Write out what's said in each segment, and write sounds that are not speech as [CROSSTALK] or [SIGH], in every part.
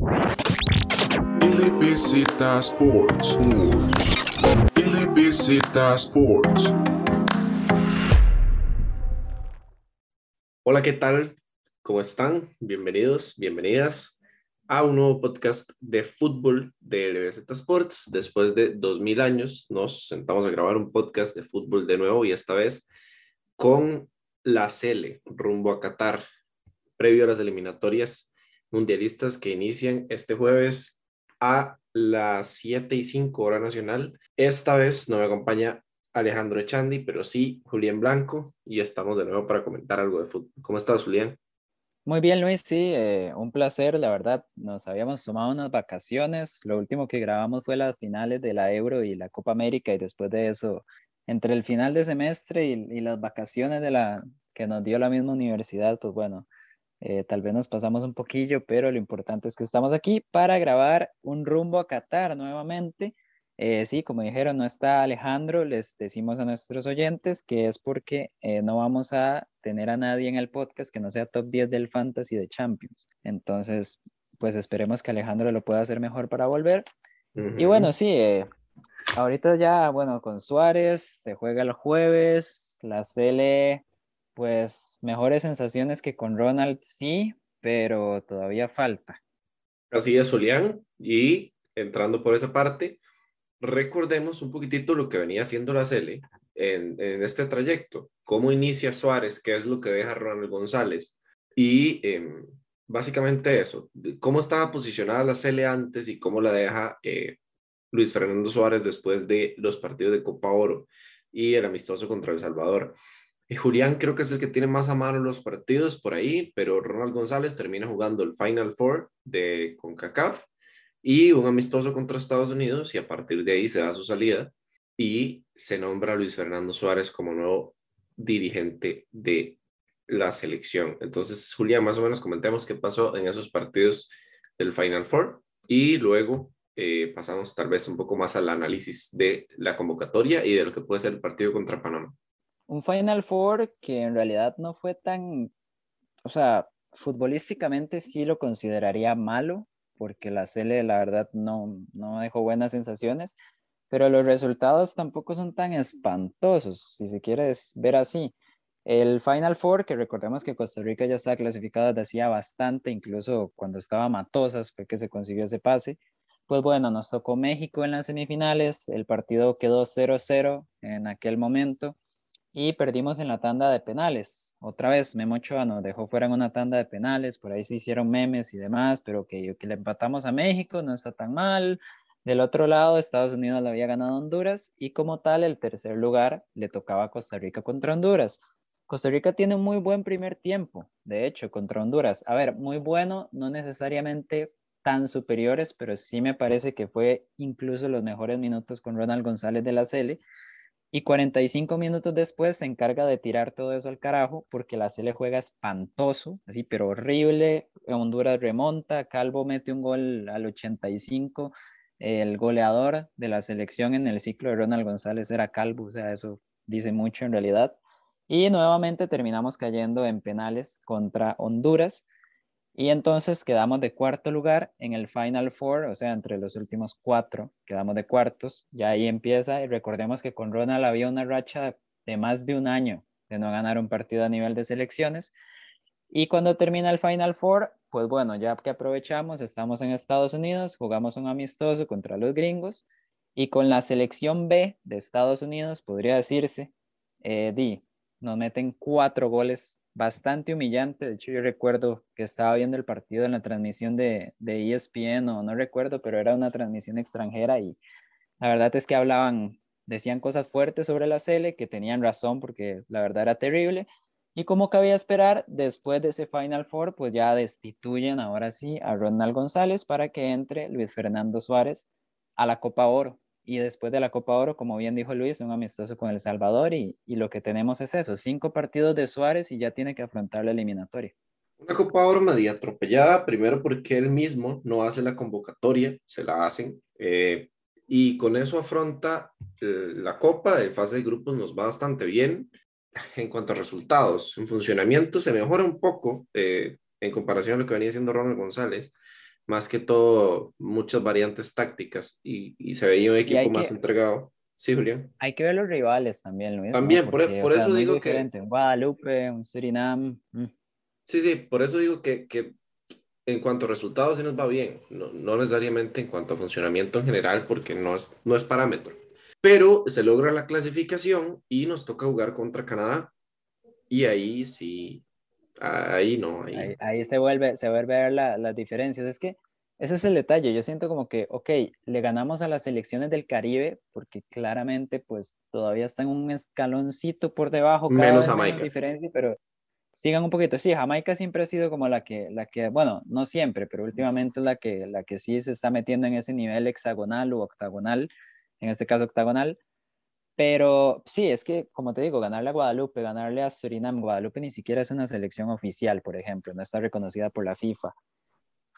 LBZ Sports. LBZ Sports. Hola, ¿qué tal? ¿Cómo están? Bienvenidos, bienvenidas a un nuevo podcast de fútbol de LBZ Sports. Después de 2000 años nos sentamos a grabar un podcast de fútbol de nuevo y esta vez con la Cele rumbo a Qatar, previo a las eliminatorias mundialistas que inician este jueves a las 7 y 5 hora nacional. Esta vez no me acompaña Alejandro Echandi, pero sí Julián Blanco y estamos de nuevo para comentar algo de fútbol. ¿Cómo estás, Julián? Muy bien, Luis, sí, eh, un placer, la verdad. Nos habíamos tomado unas vacaciones. Lo último que grabamos fue las finales de la Euro y la Copa América y después de eso, entre el final de semestre y, y las vacaciones de la, que nos dio la misma universidad, pues bueno, eh, tal vez nos pasamos un poquillo, pero lo importante es que estamos aquí para grabar un rumbo a Qatar nuevamente. Eh, sí, como dijeron, no está Alejandro, les decimos a nuestros oyentes que es porque eh, no vamos a tener a nadie en el podcast que no sea top 10 del Fantasy de Champions. Entonces, pues esperemos que Alejandro lo pueda hacer mejor para volver. Y bueno, sí, ahorita ya, bueno, con Suárez se juega el jueves, la CL pues mejores sensaciones que con Ronald, sí, pero todavía falta. Así es, Julián. Y entrando por esa parte, recordemos un poquitito lo que venía haciendo la Cele en, este trayecto. Cómo inicia Suárez, qué es lo que deja Ronald González. Y em, básicamente eso, cómo estaba posicionada la Cele antes y cómo la deja eh, Luis Fernando Suárez después de los partidos de Copa Oro y el amistoso contra El Salvador. Y Julián creo que es el que tiene más a mano los partidos por ahí, pero Ronald González termina jugando el Final Four de CONCACAF y un amistoso contra Estados Unidos y a partir de ahí se da su salida y se nombra a Luis Fernando Suárez como nuevo dirigente de la selección. Entonces, Julián, más o menos comentemos qué pasó en esos partidos del Final Four y luego eh, pasamos tal vez un poco más al análisis de la convocatoria y de lo que puede ser el partido contra Panamá un Final Four que en realidad no fue tan, o sea, futbolísticamente sí lo consideraría malo, porque la Cele la verdad no, no dejó buenas sensaciones, pero los resultados tampoco son tan espantosos, si se quiere ver así. El Final Four, que recordemos que Costa Rica ya está clasificada desde hacía bastante, incluso cuando estaba Matosas fue que se consiguió ese pase. Pues bueno, nos tocó México en las semifinales, el partido quedó 0-0 en aquel momento y perdimos en la tanda de penales. Otra vez, Memo Ochoa nos dejó fuera en una tanda de penales, por ahí se hicieron memes y demás, pero que, que le empatamos a México no está tan mal. Del otro lado, Estados Unidos le había ganado a Honduras y como tal, el tercer lugar le tocaba a Costa Rica contra Honduras. Costa Rica tiene un muy buen primer tiempo, de hecho, contra Honduras. A ver, muy bueno, no necesariamente tan superiores, pero sí me parece que fue incluso los mejores minutos con Ronald González de la Cele y 45 minutos después se encarga de tirar todo eso al carajo porque la le juega espantoso, así, pero horrible. Honduras remonta, Calvo mete un gol al 85. El goleador de la selección en el ciclo de Ronald González era Calvo, o sea, eso dice mucho en realidad. Y nuevamente terminamos cayendo en penales contra Honduras. Y entonces quedamos de cuarto lugar en el Final Four, o sea, entre los últimos cuatro quedamos de cuartos. Ya ahí empieza, y recordemos que con Ronald había una racha de más de un año de no ganar un partido a nivel de selecciones. Y cuando termina el Final Four, pues bueno, ya que aprovechamos, estamos en Estados Unidos, jugamos un amistoso contra los gringos y con la selección B de Estados Unidos, podría decirse, eh, di, nos meten cuatro goles bastante humillante. De hecho, yo recuerdo que estaba viendo el partido en la transmisión de, de ESPN o no recuerdo, pero era una transmisión extranjera y la verdad es que hablaban, decían cosas fuertes sobre la Cele, que tenían razón porque la verdad era terrible. Y como cabía esperar, después de ese Final Four, pues ya destituyen ahora sí a Ronald González para que entre Luis Fernando Suárez a la Copa Oro y después de la Copa Oro, como bien dijo Luis, un amistoso con El Salvador y, y, lo que tenemos es eso, cinco partidos de Suárez y ya tiene que afrontar la eliminatoria. Una Copa Oro media atropellada, primero porque él mismo no hace la convocatoria, se la hacen, eh, y con eso afronta eh, la Copa de fase de grupos, nos va bastante bien en cuanto a resultados. En funcionamiento se mejora un poco eh, en comparación a lo que venía haciendo Ronald González, más que todo muchas variantes tácticas y, y se veía un equipo más entregado. Sí, Julián. Hay que ver los rivales también, Luis. También, por, e, por eso digo que... Un Guadalupe, un Surinam. Mm. Sí, sí, por eso digo que, que en cuanto a resultados sí nos va bien, no, no, necesariamente en cuanto a funcionamiento en general, porque no es, no es parámetro. Pero se logra la clasificación y nos toca jugar contra Canadá. Y ahí sí, ahí no. Ahí, ahí, se, vuelve, se vuelve a ver la, las diferencias. Es que ese es el detalle. Yo siento como que, ok, le ganamos a las selecciones del Caribe porque claramente pues todavía están un escaloncito por debajo. Cada Menos Jamaica. Diferencia, pero sigan un poquito. Sí, Jamaica siempre ha sido como la que, la que, bueno, no siempre, pero últimamente la que, la que sí se está metiendo en ese nivel hexagonal o octagonal, en este caso octagonal. Pero sí, es que, como te digo, ganarle a Guadalupe, ganarle a Surinam, Guadalupe ni siquiera es una selección oficial, por ejemplo, no está reconocida por la FIFA.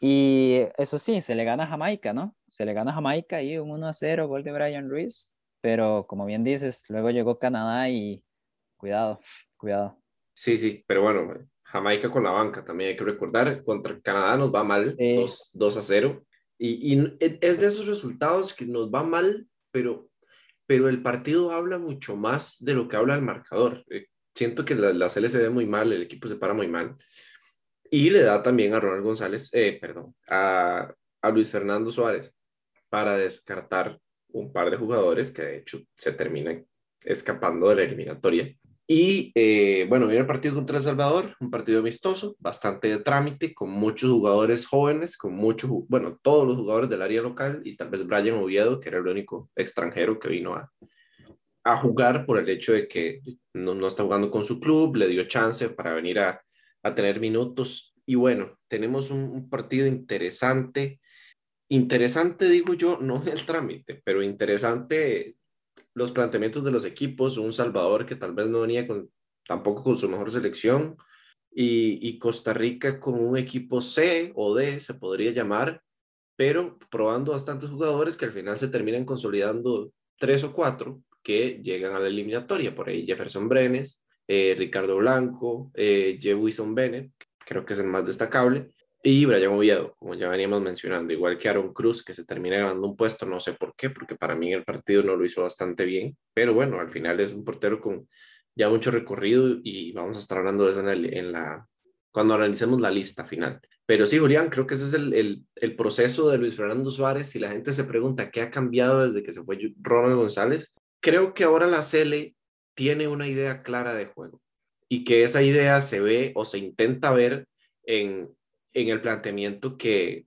Y eso sí, se le gana a Jamaica, ¿no? Se le gana a Jamaica y un 1 a 0, gol de Brian Ruiz. Pero como bien dices, luego llegó Canadá y cuidado, cuidado. Sí, sí, pero bueno, Jamaica con la banca también hay que recordar. Contra Canadá nos va mal, 2, a 0. Y, y, es de esos resultados que nos va mal, pero, pero el partido habla mucho más de lo que habla el marcador. Eh, siento que la, la se ve muy mal, el equipo se para muy mal. Y le da también a Ronald González, eh, perdón, a, a Luis Fernando Suárez para descartar un par de jugadores que de hecho se terminan escapando de la eliminatoria. Y eh, bueno, viene el partido contra El Salvador, un partido amistoso, bastante de trámite, con muchos jugadores jóvenes, con muchos, bueno, todos los jugadores del área local y tal vez Brian Oviedo, que era el único extranjero que vino a, a jugar por el hecho de que no, no está jugando con su club, le dio chance para venir a, a tener minutos. Y bueno, tenemos un, partido interesante. Interesante, digo yo, no el trámite, pero interesante los planteamientos de los equipos. Un Salvador que tal vez no venía con, tampoco con su mejor selección. Y, y Costa Rica con un equipo C o D, se podría llamar, pero probando bastantes jugadores que al final se terminan consolidando tres o cuatro que llegan a la eliminatoria. Por ahí Jefferson Brenes, eh, Ricardo Blanco, eh, Jewison Bennett, creo que es el más destacable, y Brian Oviedo, como ya veníamos mencionando, igual que Aaron Cruz, que se termina ganando un puesto, no sé por qué, porque para mí el partido no lo hizo bastante bien, pero bueno, al final es un portero con ya mucho recorrido y vamos a estar hablando de eso en, la, cuando analicemos la lista final. Pero sí, Julián, creo que ese es el, el, el, proceso de Luis Fernando Suárez. Y la gente se pregunta qué ha cambiado desde que se fue Ronald González, creo que ahora la Cele tiene una idea clara de juego y que esa idea se ve o se intenta ver en, en el planteamiento que,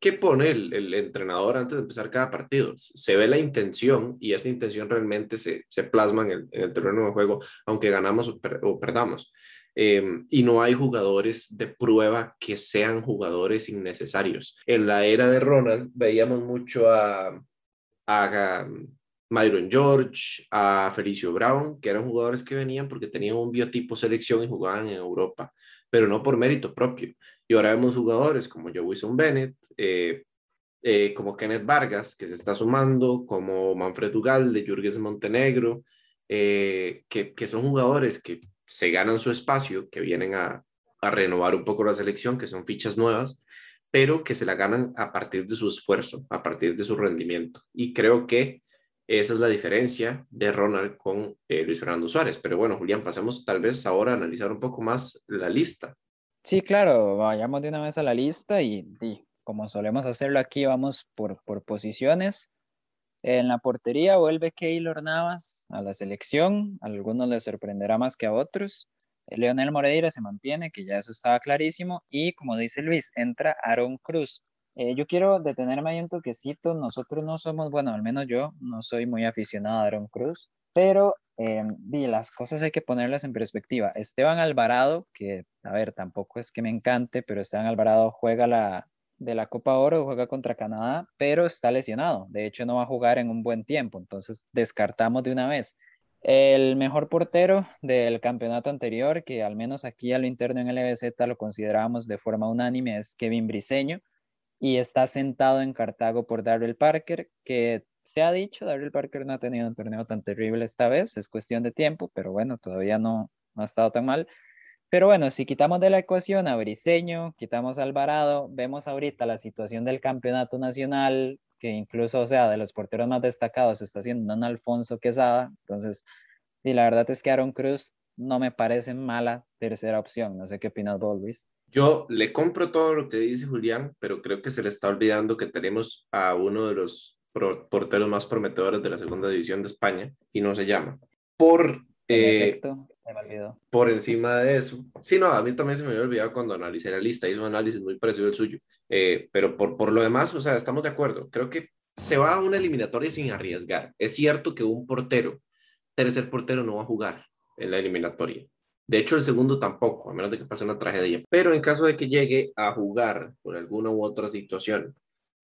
que pone el, el, entrenador antes de empezar cada partido. Se ve la intención y esa intención realmente se, se plasma en el, en terreno de juego, aunque ganamos o, perdamos. Em, y no hay jugadores de prueba que sean jugadores innecesarios. En la era de Ronald veíamos mucho a, a Myron George, a Felicio Brown, que eran jugadores que venían porque tenían un biotipo selección y jugaban en Europa, pero no por mérito propio. Y ahora vemos jugadores como Joe Wilson Bennett, eh, eh, como Kenneth Vargas, que se está sumando, como Manfred de Jürgens Montenegro, eh, que, que, son jugadores que se ganan su espacio, que vienen a, a renovar un poco la selección, que son fichas nuevas, pero que se la ganan a partir de su esfuerzo, a partir de su rendimiento. Y creo que esa es la diferencia de Ronald con eh, Luis Fernando Suárez. Pero bueno, Julián, pasemos tal vez ahora a analizar un poco más la lista. Sí, claro, vayamos de una vez a la lista y, como solemos hacerlo aquí, vamos por, por posiciones. En la portería vuelve Keylor Navas a la selección, a algunos les sorprenderá más que a otros. Leonel Moreira se mantiene, que ya eso estaba clarísimo, y como dice Luis, entra Aaron Cruz. Eh, yo quiero detenerme ahí un toquecito. Nosotros no somos, bueno, al menos yo no soy muy aficionado a Aaron Cruz, pero eh, las cosas hay que ponerlas en perspectiva. Esteban Alvarado, que a ver, tampoco es que me encante, pero Esteban Alvarado juega la de la Copa Oro, juega contra Canadá, pero está lesionado. De hecho, no va a jugar en un buen tiempo, entonces descartamos de una vez. El mejor portero del campeonato anterior, que al menos aquí a lo interno en LBZ lo consideramos de forma unánime, es Kevin Briseño y está sentado en Cartago por Darrell Parker, que se ha dicho, Darrell Parker no ha tenido un torneo tan terrible esta vez, es cuestión de tiempo, pero bueno, todavía no, ha estado tan mal. Pero bueno, si quitamos de la ecuación a Briseño, quitamos a Alvarado, vemos ahorita la situación del campeonato nacional, que incluso, o sea, de los porteros más destacados está haciendo un Alfonso Quesada. Entonces, y la verdad es que Aaron Cruz no me parece mala tercera opción. No sé qué opinas vos, Luis. Yo le compro todo lo que dice Julián, pero creo que se le está olvidando que tenemos a uno de los porteros más prometedores de la segunda división de España y no se llama. Por, eh, por encima de eso, sí, no, a mí también se me había olvidado cuando analicé la lista, hizo un análisis muy parecido al suyo, eh, pero por, por lo demás, o sea, estamos de acuerdo. Creo que se va a una eliminatoria sin arriesgar. Es cierto que un portero, tercer portero, no va a jugar en la eliminatoria. De hecho, el segundo tampoco, a menos de que pase una tragedia. Pero en caso de que llegue a jugar por alguna u otra situación,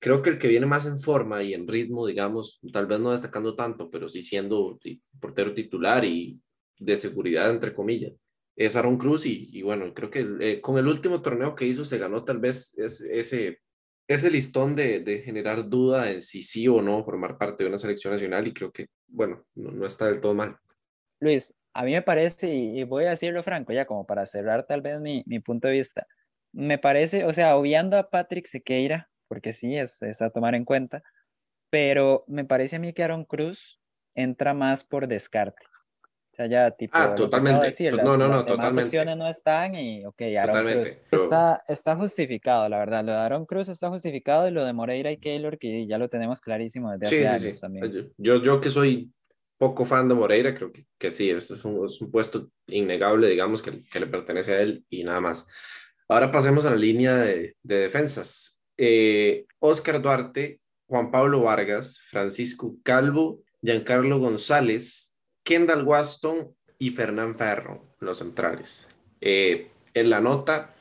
creo que el que viene más en forma y en ritmo, digamos, tal vez no destacando tanto, pero sí siendo portero titular y de seguridad, entre comillas, es Aaron Cruz. Y, bueno, creo que eh, con el último torneo que hizo se ganó tal vez ese, ese listón de, de, generar duda en si sí o no formar parte de una selección nacional. Y creo que, bueno, no, no está del todo mal. Luis, a mí me parece, y voy a decirlo franco, ya como para cerrar tal vez mi, mi punto de vista, me parece, o sea, obviando a Patrick Sequeira, porque sí, es, es, a tomar en cuenta, pero me parece a mí que Aaron Cruz entra más por descarte. O sea, ya tipo... Ah, totalmente. Decir, no, no, no, totalmente. Las opciones no están y, ok, Aaron Cruz está, está justificado, la verdad. Lo de Aaron Cruz está justificado y lo de Moreira y Keylor, que ya lo tenemos clarísimo desde hace años también. Yo, yo que soy poco fan de Moreira, creo que, que sí, es un, es un puesto innegable, digamos, que, que, le pertenece a él y nada más. Ahora pasemos a la línea de, de defensas. Eh, Oscar Duarte, Juan Pablo Vargas, Francisco Calvo, Giancarlo González, Kendall Waston y Fernán Ferro, los centrales. Eh, en la nota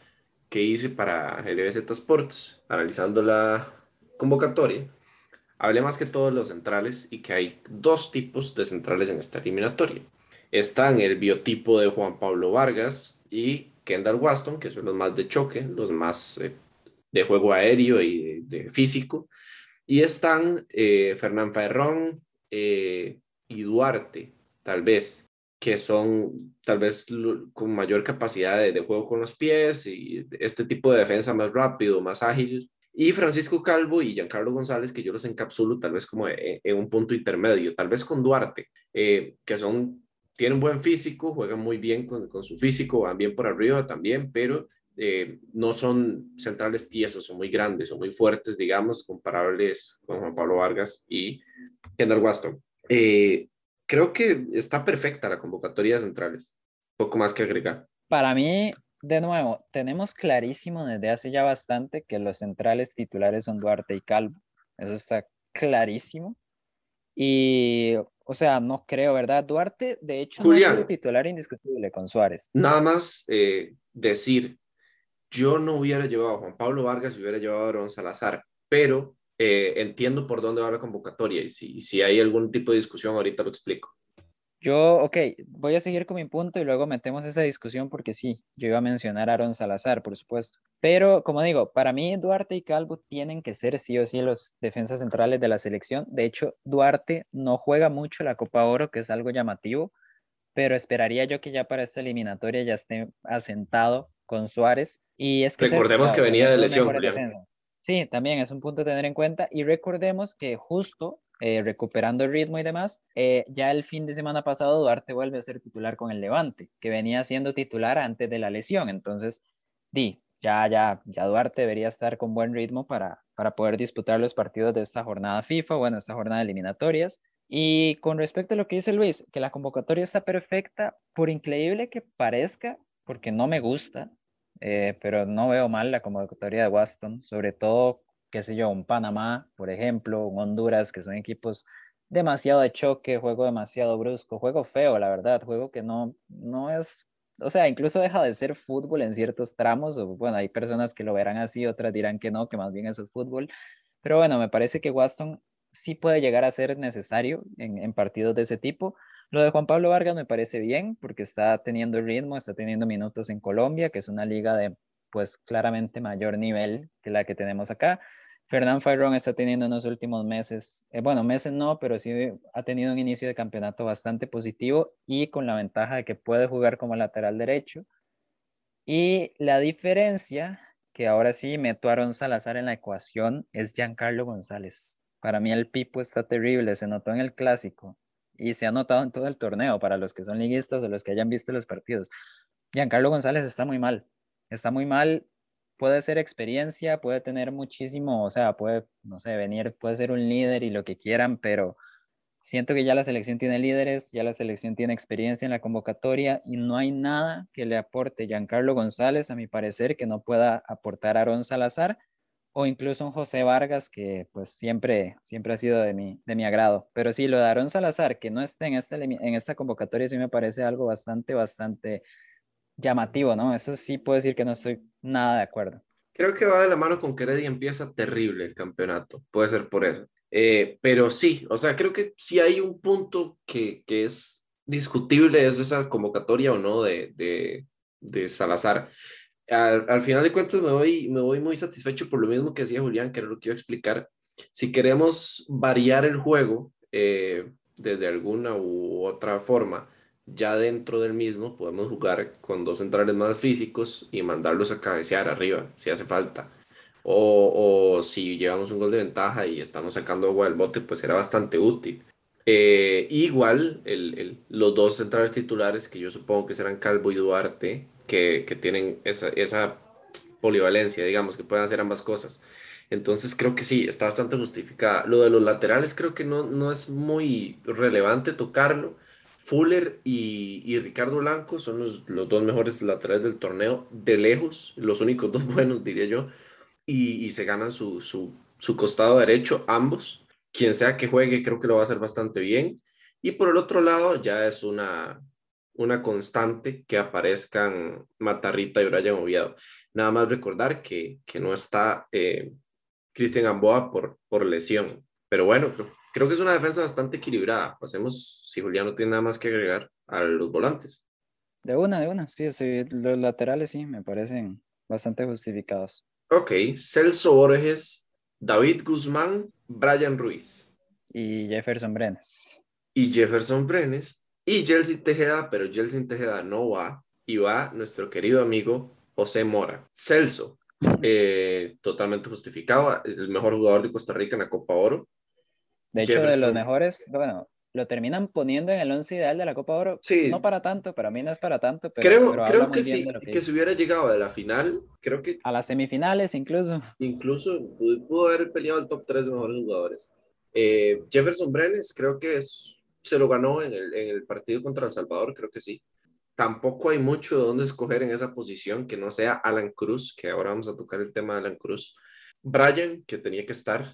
que hice para LBZ Sports, analizando la convocatoria, Hablé más que todos los centrales y que hay dos tipos de centrales en esta eliminatoria. Están el biotipo de Juan Pablo Vargas y Kendall Waston, que son los más de choque, los más eh, de juego aéreo y de, físico. Y están eh, Fernán Ferrón eh, y Duarte, tal vez, que son tal vez con mayor capacidad de, juego con los pies y este tipo de defensa más rápido, más ágil, y Francisco Calvo y Giancarlo González, que yo los encapsulo tal vez como en, un punto intermedio, tal vez con Duarte, eh, que son, tienen buen físico, juegan muy bien con, con, su físico, van bien por arriba también, pero eh, no son centrales tiesos, son muy grandes, son muy fuertes, digamos, comparables con Juan Pablo Vargas y Kendall Waston. Eh, creo que está perfecta la convocatoria de centrales, poco más que agregar. Para mí, de nuevo, tenemos clarísimo desde hace ya bastante que los centrales titulares son Duarte y Calvo. Eso está clarísimo. Y, o sea, no creo, ¿verdad? Duarte, de hecho, no es titular indiscutible con Suárez. Nada más eh, decir, yo no hubiera llevado a Juan Pablo Vargas, hubiera llevado a Aaron Salazar, pero eh, entiendo por dónde va la convocatoria y si, si hay algún tipo de discusión, ahorita lo explico. Yo, ok, voy a seguir con mi punto y luego metemos esa discusión porque sí, yo iba a mencionar a Aaron Salazar, por supuesto. Pero, como digo, para mí Duarte y Calvo tienen que ser sí o sí los defensas centrales de la selección. De hecho, Duarte no juega mucho la Copa Oro, que es algo llamativo, pero esperaría yo que ya para esta eliminatoria ya esté asentado con Suárez. Y es que Recordemos que venía de lesión. Sí, también es un punto a tener en cuenta. Y recordemos que justo eh, recuperando el ritmo y demás, eh, ya el fin de semana pasado Duarte vuelve a ser titular con el Levante, que venía siendo titular antes de la lesión. Entonces, di, ya, ya, ya Duarte debería estar con buen ritmo para, para poder disputar los partidos de esta jornada FIFA, bueno, esta jornada de eliminatorias. Y con respecto a lo que dice Luis, que la convocatoria está perfecta, por increíble que parezca, porque no me gusta, eh, pero no veo mal la convocatoria de Waston, sobre todo qué sé yo, un Panamá, por ejemplo, un Honduras, que son equipos demasiado de choque, juego demasiado brusco, juego feo, la verdad, juego que no, no es, o sea, incluso deja de ser fútbol en ciertos tramos, o bueno, hay personas que lo verán así, otras dirán que no, que más bien eso es fútbol, pero bueno, me parece que Waston sí puede llegar a ser necesario en, en partidos de ese tipo. Lo de Juan Pablo Vargas me parece bien porque está teniendo ritmo, está teniendo minutos en Colombia, que es una liga de pues claramente mayor nivel que la que tenemos acá. Fernán Fairón está teniendo en los últimos meses, eh, bueno, meses no, pero sí ha tenido un inicio de campeonato bastante positivo y con la ventaja de que puede jugar como lateral derecho. Y la diferencia, que ahora sí meto a Aaron Salazar en la ecuación, es Giancarlo González. Para mí el Pipo está terrible, se notó en el clásico y se ha notado en todo el torneo para los que son liguistas o los que hayan visto los partidos. Giancarlo González está muy mal, está muy mal, puede ser experiencia, puede tener muchísimo, o sea, puede, no sé, venir, puede ser un líder y lo que quieran, pero siento que ya la selección tiene líderes, ya la selección tiene experiencia en la convocatoria y no hay nada que le aporte Giancarlo González, a mi parecer, que no pueda aportar Aaron Salazar o incluso un José Vargas que pues siempre, siempre ha sido de mi, de mi agrado. Pero sí, lo de Aaron Salazar, que no esté en esta, en esta convocatoria, sí me parece algo bastante, bastante llamativo, ¿no? Eso sí puedo decir que no estoy nada de acuerdo. Creo que va de la mano con que Heredia empieza terrible el campeonato, puede ser por eso. Eh, pero sí, o sea, creo que sí hay un punto que, que es discutible, es esa convocatoria o no de, de, de Salazar al, final de cuentas me voy, me voy muy satisfecho por lo mismo que decía Julián, que era lo que iba a explicar. Si queremos variar el juego eh, desde alguna u otra forma, ya dentro del mismo podemos jugar con dos centrales más físicos y mandarlos a cabecear arriba, si hace falta. O, si llevamos un gol de ventaja y estamos sacando agua del bote, pues será bastante útil. Eh, igual, los dos centrales titulares, que yo supongo que serán Calvo y Duarte, que, tienen esa, esa polivalencia, digamos, que pueden hacer ambas cosas. Entonces creo que sí, está bastante justificada. Lo de los laterales creo que no, no es muy relevante tocarlo. Fuller y, y Ricardo Blanco son los, los, dos mejores laterales del torneo, de lejos, los únicos dos [LAUGHS] buenos, diría yo, y, y se ganan su, su, su, costado derecho, ambos. Quien sea que juegue, creo que lo va a hacer bastante bien. Y por el otro lado, ya es una, una constante que aparezcan Matarrita y Brian Oviedo. Nada más recordar que, que no está eh, Cristian Gamboa por, por lesión. Pero bueno, creo, que es una defensa bastante equilibrada. Pasemos, si Julián no tiene nada más que agregar, a los volantes. De una, de una, sí, sí, los laterales sí, me parecen bastante justificados. Ok, Celso Borges, David Guzmán, Brian Ruiz. Y Jefferson Brenes. Y Jefferson Brenes y Jelsin Tejeda, pero Jelsin Tejeda no va y va nuestro querido amigo José Mora. Celso, [LAUGHS] eh, totalmente justificado, el mejor jugador de Costa Rica en la Copa Oro. De hecho, de los mejores, bueno, lo terminan poniendo en el once ideal de la Copa Oro. Sí. No para tanto, para mí no es para tanto, pero creo, creo que sí, que, que, si hubiera llegado a la final, creo que... A las semifinales incluso. Incluso pudo, haber peleado el top 3 de mejores jugadores. Eh, Jefferson Brenes creo que es se lo ganó en el, en el partido contra El Salvador, creo que sí. Tampoco hay mucho de dónde escoger en esa posición que no sea Alan Cruz, que ahora vamos a tocar el tema de Alan Cruz. Brian, que tenía que estar,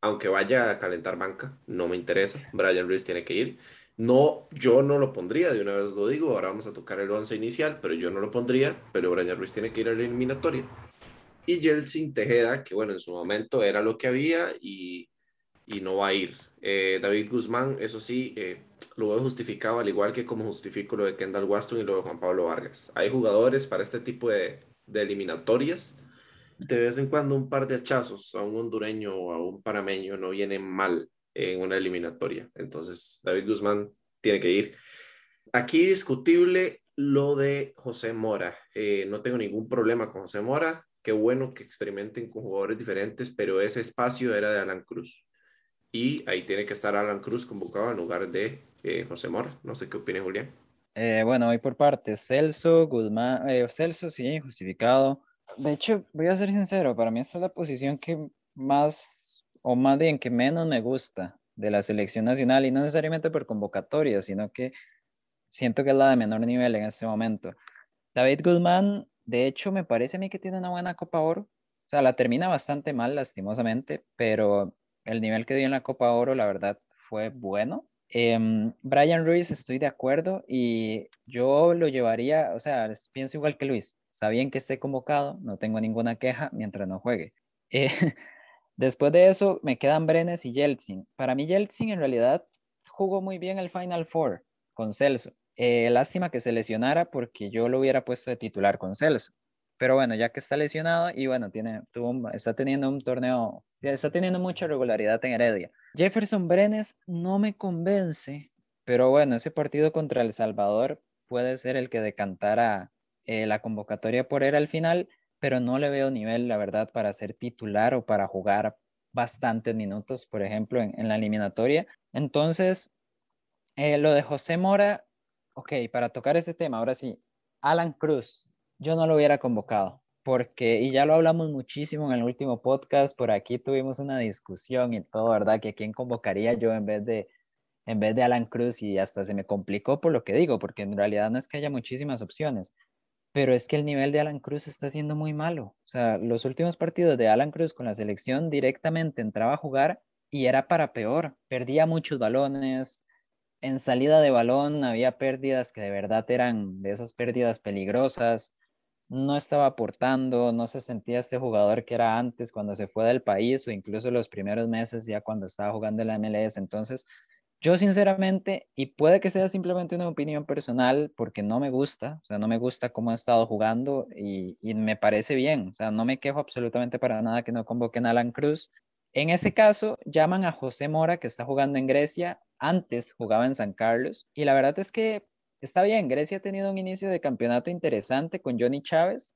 aunque vaya a calentar banca, no me interesa. Brian Ruiz tiene que ir. No, yo no lo pondría, de una vez lo digo, ahora vamos a tocar el once inicial, pero yo no lo pondría, pero Brian Ruiz tiene que ir a la eliminatoria. Y Jelsin Tejeda, que bueno, en su momento era lo que había y, y no va a ir. Eh, David Guzmán, eso sí, eh, lo veo justificado, al igual que como justifico lo de Kendall Waston y lo de Juan Pablo Vargas. Hay jugadores para este tipo de, eliminatorias. De vez en cuando un par de hachazos a un hondureño o a un parameño no viene mal en una eliminatoria. Entonces, David Guzmán tiene que ir. Aquí discutible lo de José Mora. Eh, no tengo ningún problema con José Mora. Qué bueno que experimenten con jugadores diferentes, pero ese espacio era de Alan Cruz y ahí tiene que estar Alan Cruz convocado en lugar de eh, José Mora. No sé qué opina Julián. Eh, bueno, hoy por parte, Celso, Guzmán, eh, Celso sí, justificado. De hecho, voy a ser sincero, para mí esta es la posición que más, o más bien que menos me gusta de la selección nacional, y no necesariamente por convocatoria, sino que siento que es la de menor nivel en este momento. David Guzmán, de hecho, me parece a mí que tiene una buena Copa Oro. O sea, la termina bastante mal, lastimosamente, pero el nivel que dio en la Copa Oro, la verdad, fue bueno. Em, Brian Ruiz, estoy de acuerdo y yo lo llevaría, o sea, pienso igual que Luis, está bien que esté convocado, no tengo ninguna queja mientras no juegue. Eh, [LAUGHS] después de eso me quedan Brenes y Yeltsin. Para mí Yeltsin en realidad jugó muy bien el Final Four con Celso. Eh, lástima que se lesionara porque yo lo hubiera puesto de titular con Celso. Pero bueno, ya que está lesionado y bueno, tiene, tuvo está teniendo un torneo, está teniendo mucha regularidad en Heredia. Jefferson Brenes no me convence, pero bueno, ese partido contra El Salvador puede ser el que decantara eh, la convocatoria por era al final, pero no le veo nivel, la verdad, para ser titular o para jugar bastantes minutos, por ejemplo, en, la eliminatoria. Entonces, eh, lo de José Mora, ok, para tocar ese tema, ahora sí, Alan Cruz, yo no lo hubiera convocado, porque, y ya lo hablamos muchísimo en el último podcast, por aquí tuvimos una discusión y todo, ¿verdad? Que quién convocaría yo en vez de, en vez de Alan Cruz y hasta se me complicó por lo que digo, porque en realidad no es que haya muchísimas opciones, pero es que el nivel de Alan Cruz está siendo muy malo. O sea, los últimos partidos de Alan Cruz con la selección directamente entraba a jugar y era para peor. Perdía muchos balones. En salida de balón había pérdidas que de verdad eran de esas pérdidas peligrosas. No estaba aportando, no se sentía este jugador que era antes cuando se fue del país o incluso los primeros meses ya cuando estaba jugando en la MLS. Entonces, yo sinceramente, y puede que sea simplemente una opinión personal porque no me gusta, o sea, no me gusta cómo ha estado jugando y, me parece bien, o sea, no me quejo absolutamente para nada que no convoquen a Alan Cruz. En ese caso, llaman a José Mora, que está jugando en Grecia, antes jugaba en San Carlos, y la verdad es que está bien, Grecia ha tenido un inicio de campeonato interesante con Johnny Chávez,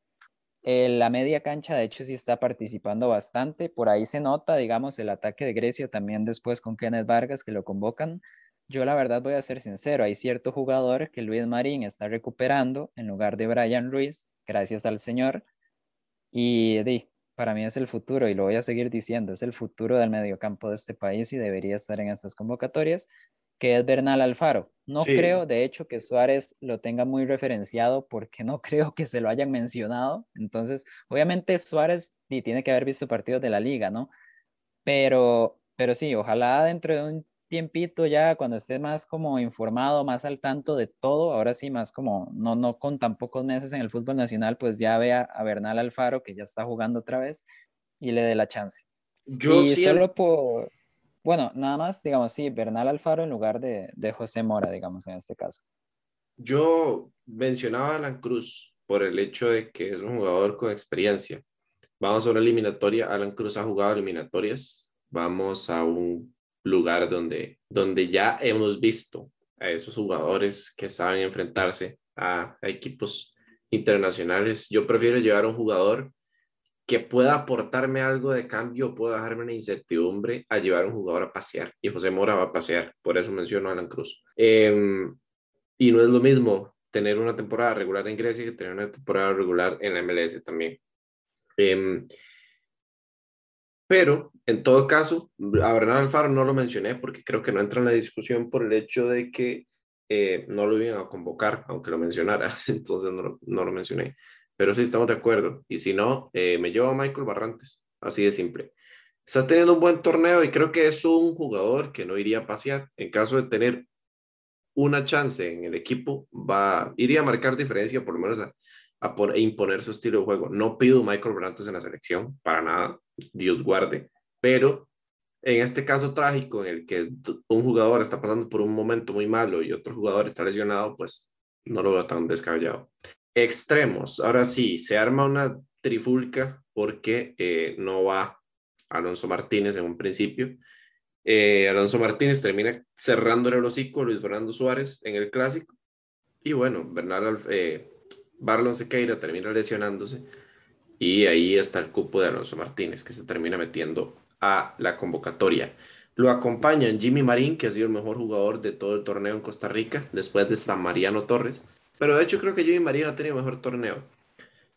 eh, la media cancha, de hecho, sí está participando bastante. Por ahí se nota, digamos, el ataque de Grecia también después con Kenneth Vargas, que lo convocan. Yo la verdad voy a ser sincero, hay cierto jugador que Luis Marín está recuperando en lugar de Brian Ruiz, gracias al señor. Y di, para mí es el futuro y lo voy a seguir diciendo, es el futuro del mediocampo de este país y debería estar en estas convocatorias que es Bernal Alfaro. No creo, de hecho, que Suárez lo tenga muy referenciado porque no [LAUGHS] creo que se lo hayan mencionado. Entonces, obviamente Suárez tiene que haber visto partidos de la liga, ¿no? Pero, pero sí, ojalá dentro de un tiempito ya, cuando esté más como informado, más al tanto de todo, ahora sí, más como, no, no con tan pocos meses en el fútbol nacional, pues ya vea a Bernal Alfaro, que ya está jugando otra vez, y le dé la chance. Yo y solo por, bueno, nada más, digamos, sí, Bernal Alfaro en lugar de, José Mora, digamos, en este caso. Yo mencionaba a Alan Cruz por el hecho de que es un jugador con experiencia. Vamos a una eliminatoria, Alan Cruz ha jugado eliminatorias, vamos a un lugar donde, donde ya hemos visto a esos jugadores que saben enfrentarse a, a equipos internacionales. Yo prefiero llevar a un jugador que pueda aportarme algo de cambio, pueda dejarme una incertidumbre a llevar un jugador a pasear. Y José Mora va a pasear, por eso menciono a Alan Cruz. Em, y no es lo mismo tener una temporada regular en Grecia que tener una temporada regular en la MLS también. Em, pero, en todo caso, a Bernardo Alfaro no lo mencioné porque creo que no entra en la discusión por el hecho de que eh, no lo iban a convocar, aunque lo mencionara, [LAUGHS] entonces no no lo mencioné. Pero sí estamos de acuerdo. Y si no, eh, me llevo a Michael Barrantes. Así de simple. Está teniendo un buen torneo y creo que es un jugador que no iría a pasear. En caso de tener una chance en el equipo, va, iría a marcar diferencia, por lo menos a, a imponer su estilo de juego. No pido Michael Barrantes en la selección, para nada, Dios guarde. Pero en este caso trágico, en el que un jugador está pasando por un momento muy malo y otro jugador está lesionado, pues no lo veo tan descabellado. Extremos. Ahora sí, se arma una trifulca porque eh, no va Alonso Martínez en un principio. Eh, Alonso Martínez termina cerrando el hocico Luis Fernando Suárez en el clásico. Y bueno, Bernardo eh, Barlon Sequeira termina lesionándose. Y ahí está el cupo de Alonso Martínez, que se termina metiendo a la convocatoria. Lo acompañan Jimmy Marín, que ha sido el mejor jugador de todo el torneo en Costa Rica, después de San Mariano Torres. Pero de hecho creo que Jimmy María ha tenido mejor torneo.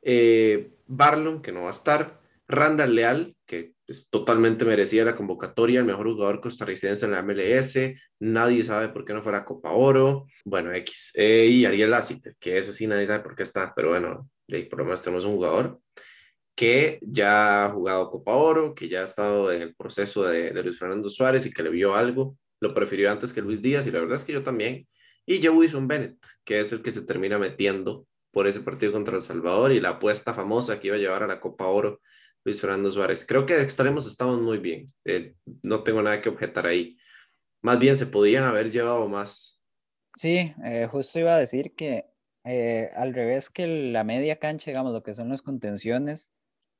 Eh, Barlon, que no va a estar. Randall Leal, que es totalmente merecida la convocatoria, el mejor jugador costarricense en la MLS. Nadie sabe por qué no fue la Copa Oro. Bueno, X. Eh, y Ariel Lassiter, que ese sí nadie sabe por qué está. Pero bueno, de, por lo menos tenemos un jugador que ya ha jugado Copa Oro, que ya ha estado en el proceso de Luis Fernando Suárez y que le vio algo. Lo prefirió antes que Luis Díaz y la verdad es que yo también y Joe Wilson Bennett, que es el que se termina metiendo por ese partido contra El Salvador y la apuesta famosa que iba a llevar a la Copa Oro Luis Fernando Suárez. Creo que de extremos estamos muy bien. Eh, no tengo nada que objetar ahí. Más bien se podían haber llevado más. Sí, eh, justo iba a decir que eh, al revés que la media cancha, digamos, lo que son las contenciones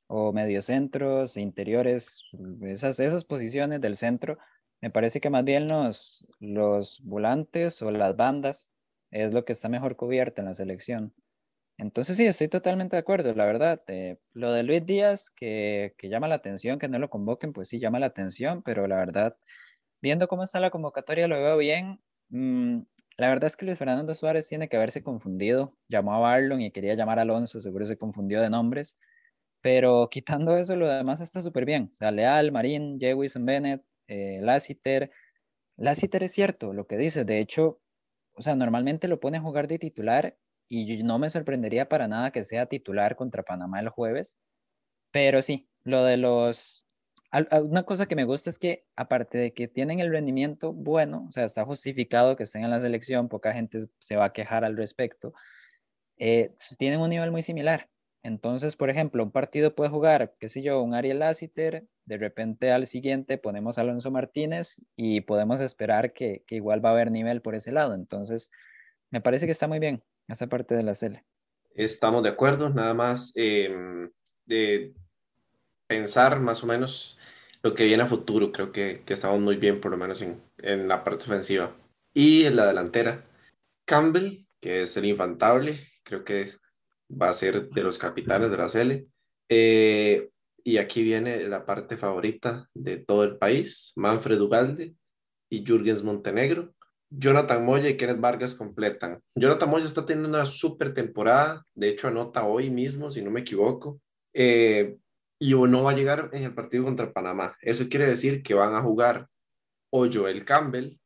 o mediocentros, interiores, esas, esas posiciones del centro, me parece que más bien los, los volantes o las bandas es lo que está mejor cubierto en la selección. Entonces sí, estoy totalmente de acuerdo, la verdad. Eh, lo de Luis Díaz, que, que, llama la atención, que no lo convoquen, pues sí llama la atención, pero la verdad, viendo cómo está la convocatoria, lo veo bien. Mm, la verdad es que Luis Fernando Suárez tiene que haberse confundido. Llamó a Barlon y quería llamar a Alonso, seguro se confundió de nombres. Pero quitando eso, lo demás está súper bien. O sea, Leal, Marín, J. Wilson Bennett, eh, Lassiter. Es cierto lo que dice. De hecho, o sea, normalmente lo pone a jugar de titular y no me sorprendería para nada que sea titular contra Panamá el jueves. Pero sí, lo de los... Una cosa que me gusta es que aparte de que tienen el rendimiento bueno, o sea, está justificado que estén en la selección, poca gente se va a quejar al respecto, eh, tienen un nivel muy similar. Entonces, por ejemplo, un partido puede jugar, qué sé yo, un Ariel Lassiter, de repente al siguiente ponemos Alonso Martínez y podemos esperar que, que, igual va a haber nivel por ese lado. Entonces, me parece que está muy bien esa parte de la CL. Estamos de acuerdo, nada más eh, de pensar más o menos lo que viene a futuro. Creo que, que estamos muy bien, por lo menos en, en la parte ofensiva. Y en la delantera, Campbell, que es el infantable, creo que es va a ser de los capitanes de la CL. Eh, y aquí viene la parte favorita de todo el país, Manfred Ugalde y Jürgens Montenegro. Jonathan Moya y Kenneth Vargas completan. Jonathan Moya está teniendo una súper temporada, de hecho anota hoy mismo, si no me equivoco, eh, y no va a llegar en el partido contra Panamá. Eso quiere decir que van a jugar o Joel Campbell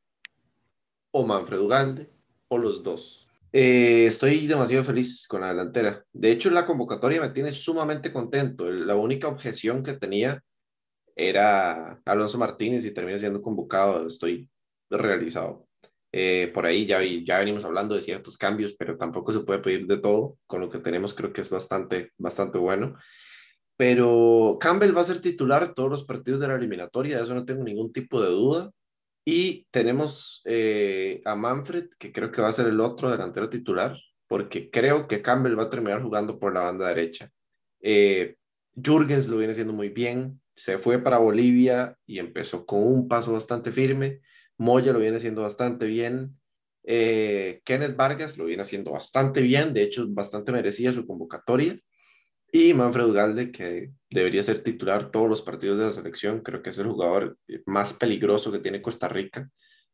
o Manfred Ugalde o los dos. Eh, estoy demasiado feliz con la delantera. De hecho, la convocatoria me tiene sumamente contento. La única objeción que tenía era Alonso Martínez y termina siendo convocado. Estoy realizado. Eh, por ahí ya, ya venimos hablando de ciertos cambios, pero tampoco se puede pedir de todo. Con lo que tenemos creo que es bastante, bastante bueno. Pero Campbell va a ser titular todos los partidos de la eliminatoria, de eso no tengo ningún tipo de duda. Y tenemos eh, a Manfred, que creo que va a ser el otro delantero titular, porque creo que Campbell va a terminar jugando por la banda derecha. Eh, Jürgens lo viene haciendo muy bien, se fue para Bolivia y empezó con un paso bastante firme. Moya lo viene haciendo bastante bien. Eh, Kenneth Vargas lo viene haciendo bastante bien, de hecho, bastante merecía su convocatoria. Y Manfred Ugalde, que debería ser titular todos los partidos de la selección, creo que es el jugador más peligroso que tiene Costa Rica,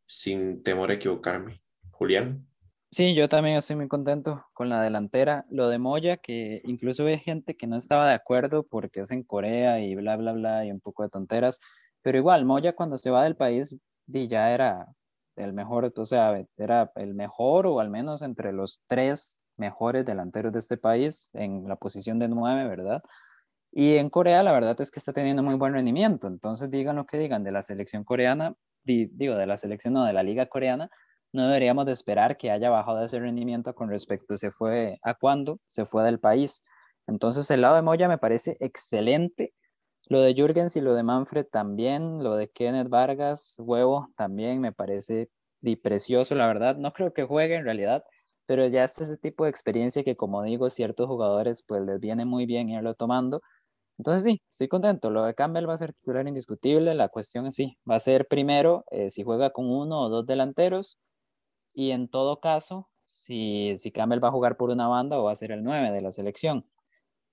sin temor a equivocarme. Julián. Sí, yo también estoy muy contento con la delantera. Lo de Moya, que incluso hay gente que no estaba de acuerdo porque es en Corea y bla, bla, bla, y un poco de tonteras, pero igual, Moya cuando se va del país, ya era el mejor, o sea, era el mejor o al menos entre los tres mejores delanteros de este país en la posición de nueve, ¿verdad? Y en Corea la verdad es que está teniendo muy buen rendimiento. Entonces digan lo que digan de la selección coreana, digo, de la selección no, de la liga coreana, no deberíamos de esperar que haya bajado ese rendimiento con respecto se a cuándo se fue del país. Entonces el lado de Moya me parece excelente. Lo de Jürgens y lo de Manfred también, lo de Kenneth Vargas, huevo, también me parece precioso, la verdad. No creo que juegue en realidad, pero ya es ese tipo de experiencia que, como digo, ciertos jugadores pues les viene muy bien irlo tomando. Entonces sí, estoy contento. Lo de Campbell va a ser titular indiscutible. La cuestión es sí, va a ser primero eh, si juega con uno o dos delanteros y en todo caso, si, si Campbell va a jugar por una banda o va a ser el 9 de la selección.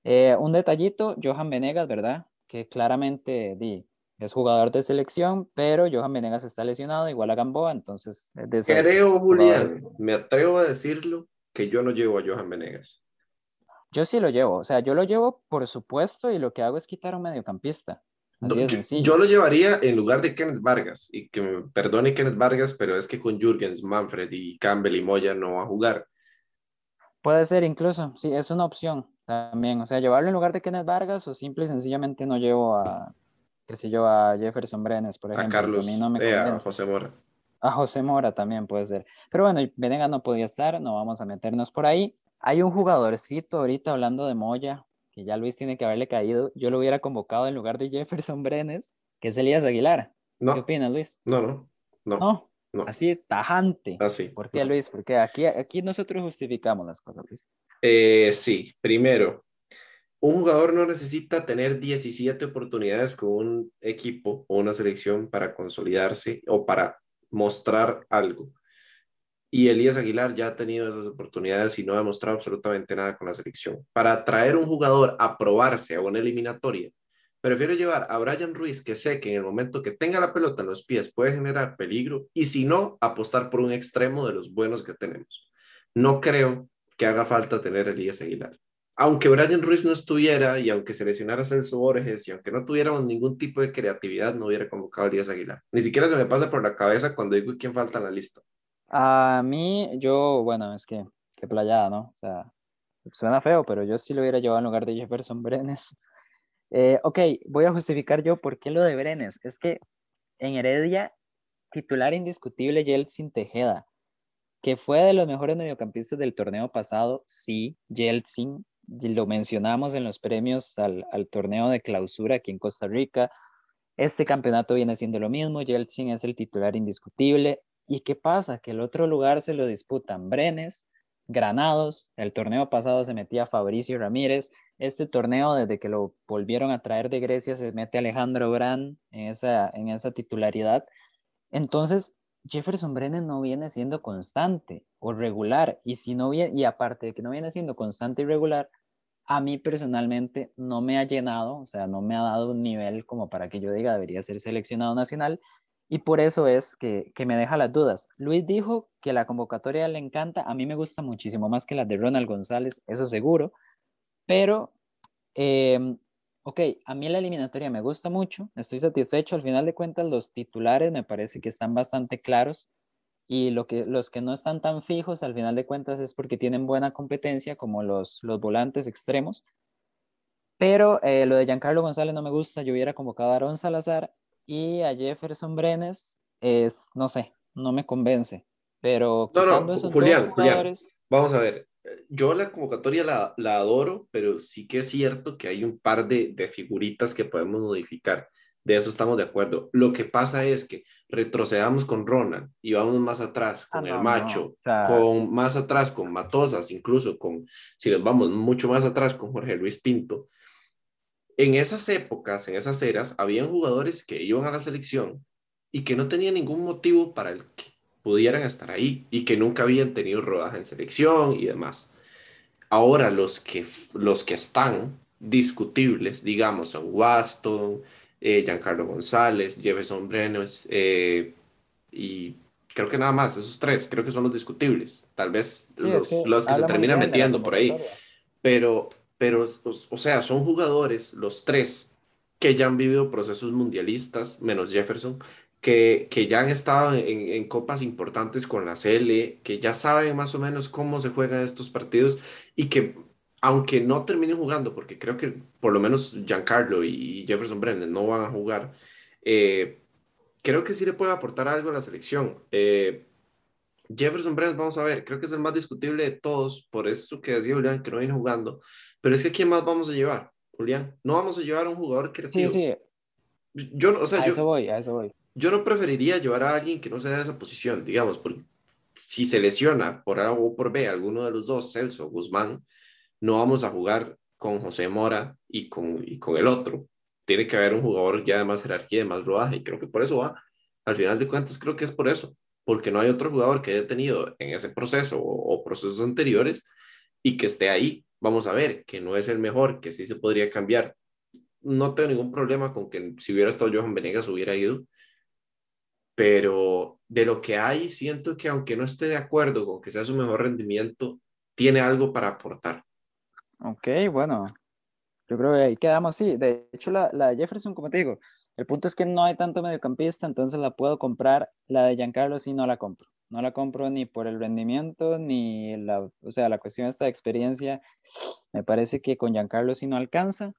Eh, un detallito, Johan Venegas, ¿verdad? Que claramente di, es jugador de selección, pero Johan Venegas está lesionado, igual a Gamboa, entonces... De Creo, Julián, me atrevo a decirlo, que yo no llevo a Johan Venegas. Yo sí lo llevo, o sea, yo lo llevo por supuesto y lo que hago es quitar a un mediocampista. Así sencillo. Yo, lo llevaría en lugar de Kenneth Vargas, y que me perdone Kenneth Vargas, pero es que con Jürgens, Manfred y Campbell y Moya no va a jugar. Puede ser incluso, sí, es una opción también, o sea, llevarlo en lugar de Kenneth Vargas o simple y sencillamente no llevo a, qué sé yo, a Jefferson Brenes, por ejemplo. A Carlos, a, mí no me eh, a José Mora. A José Mora también puede ser. Pero bueno, Venegas no podía estar, no vamos a meternos por ahí. Hay un jugadorcito ahorita hablando de Moya, que ya Luis tiene que haberle caído. Yo lo hubiera convocado en lugar de Jefferson Brenes, que es Elías Aguilar. No. ¿Qué opinas, Luis? No, no, no. No. Así tajante. Así. ¿Por qué, Luis? Porque aquí, aquí nosotros justificamos las cosas, Luis. Eh, sí, primero, un jugador no necesita tener 17 oportunidades con un equipo o una selección para consolidarse o para mostrar algo. y Elías Aguilar ya ha tenido esas oportunidades y no ha demostrado absolutamente nada con la selección. Para traer un jugador a probarse a una eliminatoria, prefiero llevar a Brian Ruiz, que sé que en el momento que tenga la pelota en los pies puede generar peligro, y si no, apostar por un extremo de los buenos que tenemos. No creo que haga falta tener Elías Aguilar. Aunque Brian Ruiz no estuviera y aunque se lesionara Celso Borges y aunque no tuviéramos ningún tipo de creatividad, no hubiera convocado a Elías Aguilar. Ni siquiera se me pasa por la cabeza cuando digo quién falta en la lista. A mí, yo, bueno, es que, qué playada, ¿no? O sea, suena feo, pero yo sí lo hubiera llevado en lugar de Jefferson Brenes. [LAUGHS] Eh, ok, voy a justificar yo por qué lo de Brenes. Es que en Heredia, titular indiscutible Yeltsin Tejeda, que fue de los mejores mediocampistas del torneo pasado, sí, Yeltsin, lo mencionamos en los premios al, al torneo de clausura aquí en Costa Rica. Este campeonato viene siendo lo mismo, Yeltsin es el titular indiscutible, ¿Y qué pasa? Que el otro lugar se lo disputan Brenes, Granados, el torneo pasado se metía Fabricio Ramírez, este torneo desde que lo volvieron a traer de Grecia se mete Alejandro Brand en esa, en esa titularidad. Entonces, Jefferson Brenes no viene siendo constante o regular, y, si no y aparte de que no viene siendo constante y regular, a mí personalmente no me ha llenado, o sea, no me ha dado un nivel como para que yo diga debería ser seleccionado nacional, y por eso es que, me deja las dudas. Luis dijo que la convocatoria le encanta, a mí me gusta muchísimo más que la de Ronald González, eso seguro, pero, em, ok, a mí la eliminatoria me gusta mucho, estoy satisfecho, al final de cuentas los titulares me parece que están bastante claros y lo que, los que no están tan fijos, al final de cuentas es porque tienen buena competencia, como los, los volantes extremos. Pero eh, lo de Giancarlo González no me gusta, yo hubiera convocado a Aaron Salazar y a Jefferson Brenes es, no sé, no me convence. Pero no, no, Julián, Julián, vamos a ver. Yo la convocatoria la, la, adoro, pero sí que es cierto que hay un par de, de figuritas que podemos modificar. De eso estamos de acuerdo. Lo que pasa es que retrocedamos con Ronald y vamos más atrás con ah, el macho, con más atrás con Matosas, incluso con, si nos vamos mucho más atrás con Jorge Luis Pinto, en esas épocas, en esas eras, habían jugadores que iban a la selección y que no tenían ningún motivo para el que pudieran estar ahí y que nunca habían tenido rodaje en selección y demás. Ahora los que, los que están discutibles, digamos, son Waston, eh, Giancarlo González, Jefferson Brenes eh, y creo que nada más, esos tres, creo que son los discutibles. Tal vez los, los, que se terminan metiendo por ahí. Pero pero, o, sea, son jugadores, los tres, que ya han vivido procesos mundialistas, menos Jefferson, que, que ya han estado en, en, copas importantes con la CL, que ya saben más o menos cómo se juegan estos partidos y que, aunque no terminen jugando, porque creo que por lo menos Giancarlo y Jefferson Brennan no van a jugar, eh, creo que sí le puede aportar algo a la selección. Eh, Jefferson Brennan, vamos a ver, creo que es el más discutible de todos, por eso que decía Julián que no viene jugando, pero es que ¿quién más vamos a llevar, Julián? No vamos a llevar a un jugador creativo. Sí, sí. Yo, o sea, a yo, eso voy, a eso voy. Yo no preferiría llevar a alguien que no sea de esa posición, digamos, porque si se lesiona por A o por B alguno de los dos, Celso o Guzmán, no vamos a jugar con José Mora y con, y con el otro. Tiene que haber un jugador ya de más jerarquía, de más rodaje, y creo que por eso va. Al final de cuentas, creo que es por eso, porque no hay otro jugador que haya tenido en ese proceso o, o procesos anteriores y que esté ahí vamos a ver que no es el mejor, que sí se podría cambiar. No tengo ningún problema con que si hubiera estado Johan Venegas hubiera ido, pero de lo que hay, siento que aunque no esté de acuerdo con que sea su mejor rendimiento, tiene algo para aportar. Ok, bueno, yo creo que ahí quedamos, sí. De hecho, la, la Jefferson, como te digo, el punto es que no hay tanto mediocampista, entonces la puedo comprar. La de Giancarlo sí no la compro. No la compro ni por el rendimiento, ni la, o sea, la cuestión de esta experiencia. Me parece que con Giancarlo sí no alcanza,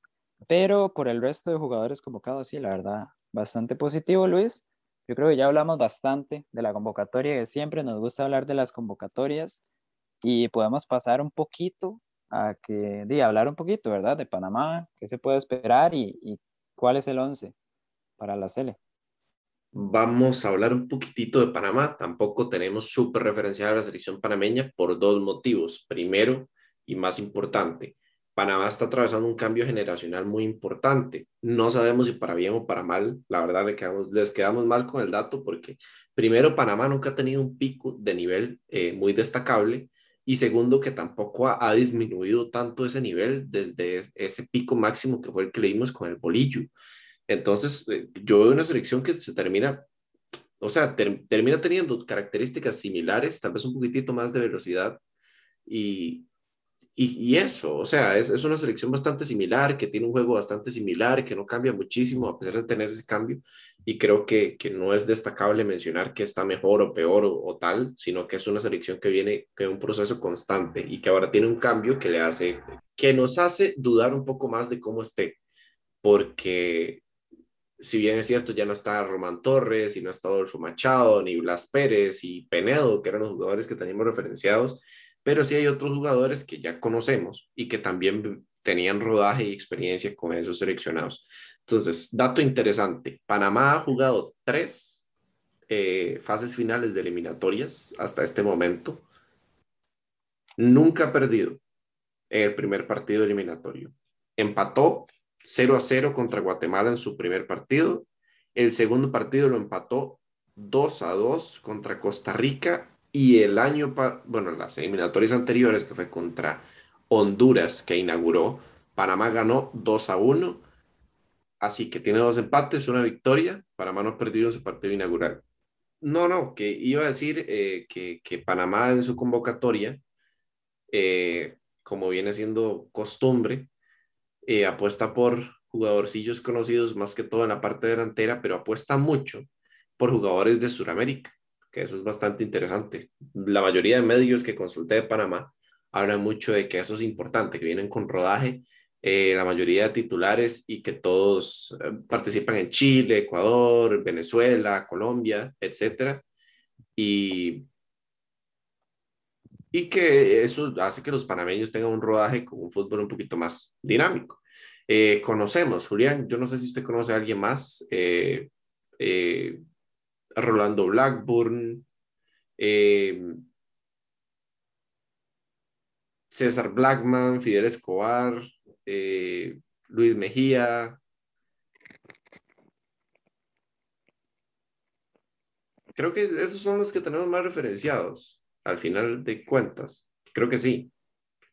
pero por el resto de jugadores convocados, sí, la verdad, bastante positivo, Luis. Yo creo que ya hablamos bastante de la convocatoria, que siempre nos gusta hablar de las convocatorias y podemos pasar un poquito a que, de hablar un poquito, ¿verdad? De Panamá, qué se puede esperar y, y cuál es el 11 para la Sele vamos a hablar un poquitito de Panamá. Tampoco tenemos súper referenciada a la selección panameña por dos motivos. Primero, y más importante, Panamá está atravesando un cambio generacional muy importante. No sabemos si para bien o para mal. La verdad, le quedamos, les quedamos mal con el dato porque, primero, Panamá nunca ha tenido un pico de nivel eh, muy destacable y segundo, que tampoco ha, ha, disminuido tanto ese nivel desde ese pico máximo que fue el que leímos con el bolillo. Entonces, eh, yo veo una selección que se termina, o sea, ter, termina teniendo características similares, tal vez un poquitito más de velocidad y, y, eso, o sea, es, es, una selección bastante similar, que tiene un juego bastante similar, que no cambia muchísimo a pesar de tener ese cambio. Y creo que, que no es destacable mencionar que está mejor o peor o, o, tal, sino que es una selección que viene con un proceso constante y que ahora tiene un cambio que le hace, que nos hace dudar un poco más de cómo esté. Porque si bien es cierto, ya no está Román Torres y no está Adolfo Machado, ni Blas Pérez y Penedo, que eran los jugadores que teníamos referenciados, pero sí hay otros jugadores que ya conocemos y que también tenían rodaje y experiencia con esos seleccionados. Entonces, dato interesante, Panamá ha jugado tres eh, fases finales de eliminatorias hasta este momento. Nunca ha perdido en el primer partido eliminatorio. Empató 0 a 0 contra Guatemala en su primer partido. El segundo partido lo empató 2 a 2 contra Costa Rica y el año, bueno, las eliminatorias anteriores, que fue contra Honduras, que inauguró, Panamá ganó 2 a 1. Así que tiene dos empates, una victoria. Panamá no perdió en su partido inaugural. No, no, que iba a decir eh, que, Panamá en su convocatoria, eh, como viene siendo costumbre, eh, apuesta por jugadorcillos conocidos más que todo en la parte delantera, pero apuesta mucho por jugadores de Sudamérica que eso es bastante interesante. La mayoría de medios que consulté de Panamá hablan mucho de que eso es importante, que vienen con rodaje, eh, la mayoría de titulares y que todos eh, participan en Chile, Ecuador, Venezuela, Colombia, etc. Y, y que eso hace que los panameños tengan un rodaje con un fútbol un poquito más dinámico. Eh, conocemos, Julián, yo no sé si usted conoce a alguien más, eh, Rolando Blackburn, César Blackman, Fidel Escobar, eh, Luis Mejía. Creo que esos son los que tenemos más referenciados al final de cuentas. Creo que sí.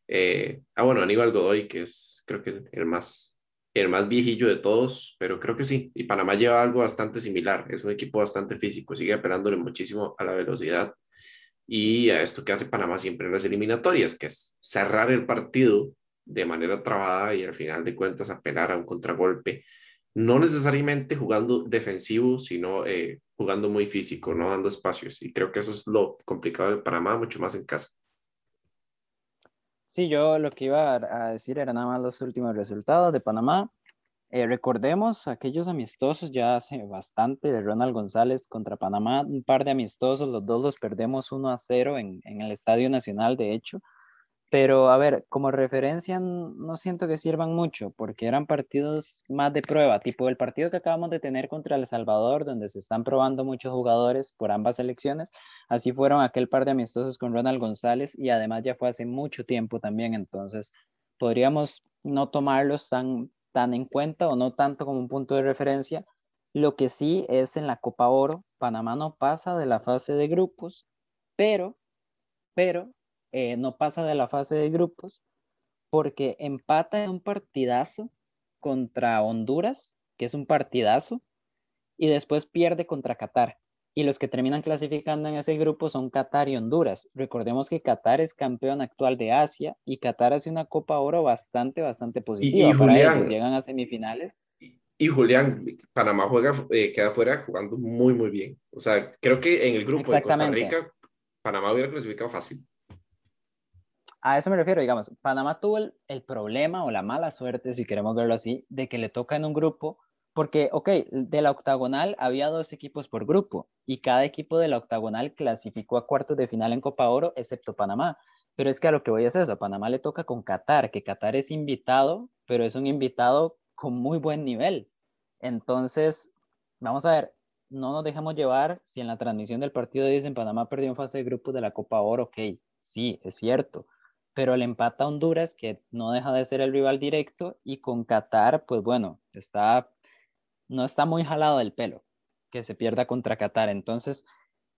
Eh, ah, bueno, Aníbal Godoy, que es creo que el más el más viejillo de todos, pero creo que sí. Y Panamá lleva algo bastante similar. Es un equipo bastante físico, sigue apelándole muchísimo a la velocidad y a esto que hace Panamá siempre en las eliminatorias, que es cerrar el partido de manera trabada y al final de cuentas apelar a un contragolpe. No necesariamente jugando defensivo, sino eh, jugando muy físico, no dando espacios. Y creo que eso es lo complicado de Panamá, mucho más en casa. Sí, yo lo que iba a decir era nada más los últimos resultados de Panamá. Eh, recordemos aquellos amistosos ya hace bastante de Ronald González contra Panamá, un par de amistosos, los dos los perdemos 1 a 0 en, en el Estadio Nacional, de hecho. Pero a ver, como referencia no siento que sirvan mucho porque eran partidos más de prueba, tipo el partido que acabamos de tener contra El Salvador, donde se están probando muchos jugadores por ambas selecciones. Así fueron aquel par de amistosos con Ronald González y además ya fue hace mucho tiempo también, entonces podríamos no tomarlos tan, tan en cuenta o no tanto como un punto de referencia. Lo que sí es en la Copa Oro, Panamá no pasa de la fase de grupos, pero, pero eh, no pasa de la fase de grupos porque empata en un partidazo contra Honduras, que es un partidazo, y después pierde contra Qatar. Y los que terminan clasificando en ese grupo son Qatar y Honduras. Recordemos que Qatar es campeón actual de Asia y Qatar hace una Copa Oro bastante, bastante positiva. Y, y Julián, ellos. Llegan a semifinales. Y, y Julián, Panamá juega, eh, queda fuera jugando muy, muy bien. O sea, creo que en el grupo de Costa Rica, Panamá hubiera clasificado fácil a eso me refiero, digamos, Panamá tuvo el, el, problema o la mala suerte, si queremos verlo así, de que le toca en un grupo, porque, ok, de la octagonal había dos equipos por grupo y cada equipo de la octagonal clasificó a cuartos de final en Copa Oro, excepto Panamá. Pero es que a lo que voy es eso, a Panamá le toca con Qatar, que Qatar es invitado, pero es un invitado con muy buen nivel. Entonces, vamos a ver, no nos dejemos llevar si en la transmisión del partido dicen Panamá perdió en fase de grupos de la Copa Oro, ok, sí, es cierto pero le empata a Honduras, que no deja de ser el rival directo, y con Qatar, pues bueno, está, no está muy jalado del pelo que se pierda contra Qatar. Entonces,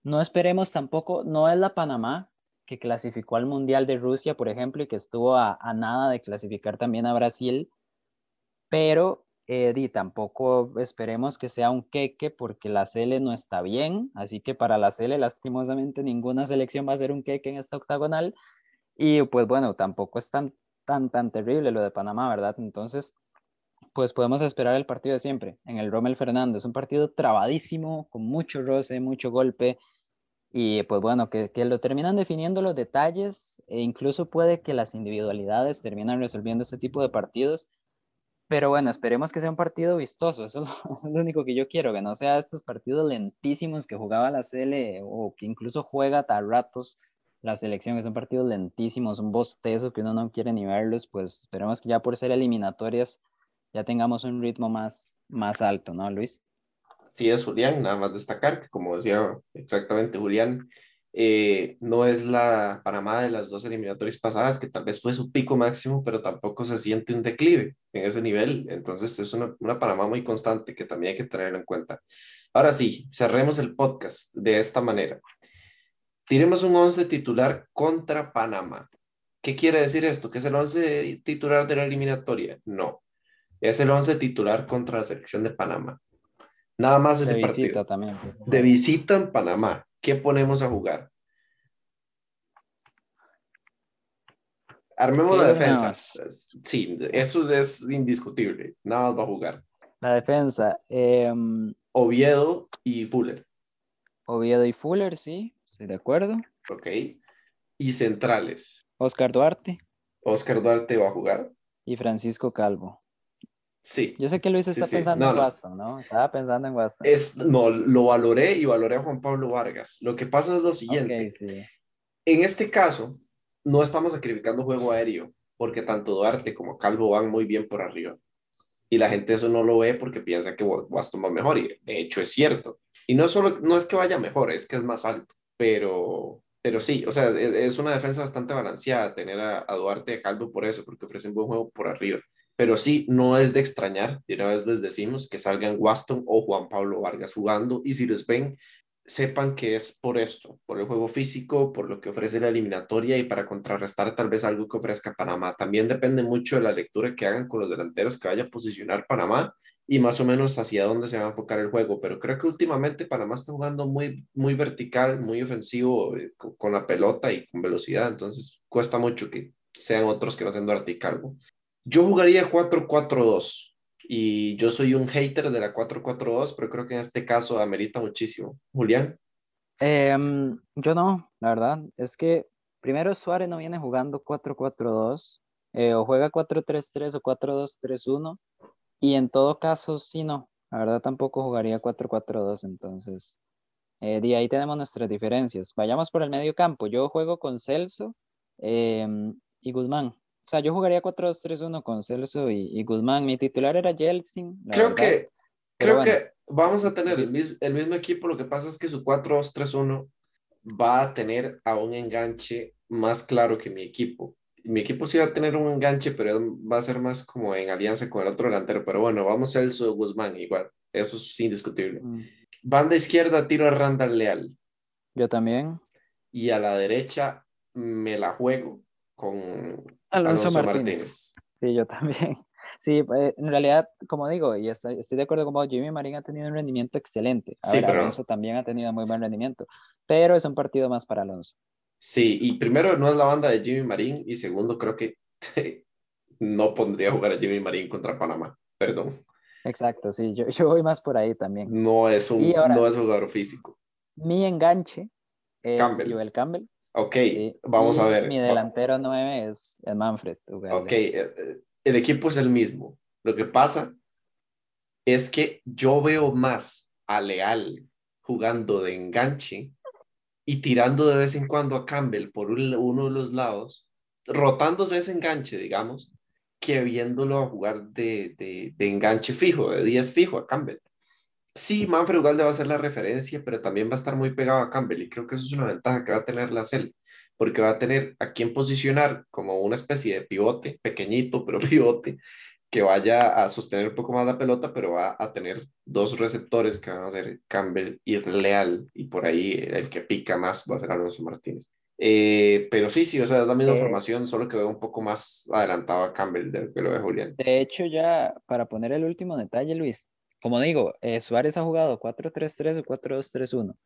no esperemos tampoco, no es la Panamá que clasificó al Mundial de Rusia, por ejemplo, y que estuvo a, nada de clasificar también a Brasil, pero Eddie, tampoco esperemos que sea un queque porque la Cele no está bien, así que para la Cele lastimosamente ninguna selección va a ser un queque en esta octagonal y pues bueno, tampoco es tan tan tan terrible lo de Panamá, ¿verdad? Entonces, pues podemos esperar el partido de siempre en el Rommel Fernández, un partido trabadísimo, con mucho roce, mucho golpe, y pues bueno, que, que, lo terminan definiendo los detalles e incluso puede que las individualidades terminan resolviendo este tipo de partidos pero bueno, esperemos que sea un partido vistoso. Eso, es lo [LAUGHS] único que yo quiero, que no sea estos partidos lentísimos que jugaba la CL o que incluso juega a ratos la selección, que son partidos lentísimos, un bostezo que uno no quiere ni verlos. Pues esperemos que ya por ser eliminatorias ya tengamos un ritmo más, más alto, ¿no, Luis? Sí, es Julián, nada más destacar que como decía exactamente Julián, eh, no es la Panamá de las dos eliminatorias pasadas, que tal vez fue su pico máximo, pero tampoco se siente un declive en ese nivel. Entonces es una, una Panamá muy constante que también hay que tenerlo en cuenta. Ahora sí, cerremos el podcast de esta manera. Tiremos un 11 titular contra Panamá. ¿Qué quiere decir esto? ¿Que es el 11 titular de la eliminatoria? No. Es el 11 titular contra la selección de Panamá. Nada más ese de visita también. De visita en Panamá. ¿qué ponemos a jugar? Armemos la defensa. Sí, eso es indiscutible. Nada más va a jugar. La defensa. Em, Oviedo y Fuller. Oviedo y Fuller, sí, estoy de acuerdo. Ok. Y centrales. Oscar Duarte. Oscar Duarte va a jugar. Y Francisco Calvo. Sí. Yo sé que Luis está pensando en Waston, ¿no? Estaba pensando en Waston. Es, no, lo valoré y valoré a Juan Pablo Vargas. Lo que pasa es lo siguiente. En este caso, no estamos sacrificando juego aéreo, porque tanto Duarte como Calvo van muy bien por arriba. Y la gente eso no lo ve porque piensa que Waston va mejor, y de hecho es cierto. Y no, solo, no es que vaya mejor, es que es más alto. Pero, pero sí, o sea, e, es una defensa bastante balanceada tener a, a Duarte y a Calvo por eso, porque ofrecen buen juego por arriba. Pero sí, no es de extrañar, de una vez les decimos que salgan Waston o Juan Pablo Vargas jugando y si los ven, sepan que es por esto, por el juego físico, por lo que ofrece la eliminatoria y para contrarrestar tal vez algo que ofrezca Panamá. También depende mucho de la lectura que hagan con los delanteros que vaya a posicionar Panamá y más o menos hacia dónde se va a enfocar el juego. Pero creo que últimamente Panamá está jugando muy, muy vertical, muy ofensivo eh, con, la pelota y con velocidad, entonces cuesta mucho que sean otros que no sean Duarte y Calvo. Yo jugaría 4-4-2 y yo soy un hater de la 4-4-2, pero creo que en este caso amerita muchísimo. Julián. Em, yo no, la verdad. Es que primero Suárez no viene jugando 4-4-2, eh, o juega 4-3-3 o 4-2-3-1, y en todo caso, sí, no. La verdad tampoco jugaría 4-4-2, entonces. Eh, de ahí tenemos nuestras diferencias. Vayamos por el medio campo. Yo juego con Celso em, y Guzmán. O sea, yo jugaría 4-2-3-1 con Celso y, Guzmán. Mi titular era Yeltsin. Creo que, creo que vamos a tener el mismo, el mismo, equipo. Lo que pasa es que su 4-2-3-1 va a tener a un enganche más claro que mi equipo. Mi equipo sí va a tener un enganche, pero va a ser más como en alianza con el otro delantero. Pero bueno, vamos a Celso Guzmán igual. Eso es indiscutible. Mm. Banda izquierda, tiro a Randall Leal. Yo también. Y a la derecha me la juego con Alonso, Martínez. Sí, yo también. [LAUGHS] Sí, eh, en realidad, como digo, y estoy, de acuerdo con vos, Jimmy Marín ha tenido un rendimiento excelente. sí, pero... Alonso también ha tenido muy buen rendimiento, pero es un partido más para Alonso. Sí, y primero no es la banda de Jimmy Marín, y segundo creo que [LAUGHS] no pondría a jugar a Jimmy Marín contra Panamá, perdón. Exacto, sí, yo, yo voy más por ahí también. No es un, no es jugador físico. Mi enganche es Campbell. Joel Campbell. Ok, vamos a ver. Mi delantero 9 es el Manfred. Ok, eh, eh, el equipo es el mismo. Lo que pasa es que yo veo más a Leal jugando de enganche y tirando de vez en cuando a Campbell por uno de los lados, rotándose ese enganche, digamos, que viéndolo a jugar de, de, de enganche fijo, de 10 fijo a Campbell. Sí, Manfred Ugalde va a ser la referencia, pero también va a estar muy pegado a Campbell y creo que eso es una ventaja que va a tener la CEL, porque va a tener a quien posicionar como una especie de pivote, pequeñito, pero [LAUGHS] pivote, que vaya a sostener un poco más la pelota, pero va a tener dos receptores que van a ser Campbell y Leal, y por ahí el que pica más va a ser Alonso Martínez. Eh, pero sí, sí, o sea, es la misma Eh, formación, solo que veo un poco más adelantado a Campbell de lo que lo ve Julián. De hecho, ya para poner el último detalle, Luis, como digo, eh, Suárez ha jugado 4-3-3 o 4-2-3-1.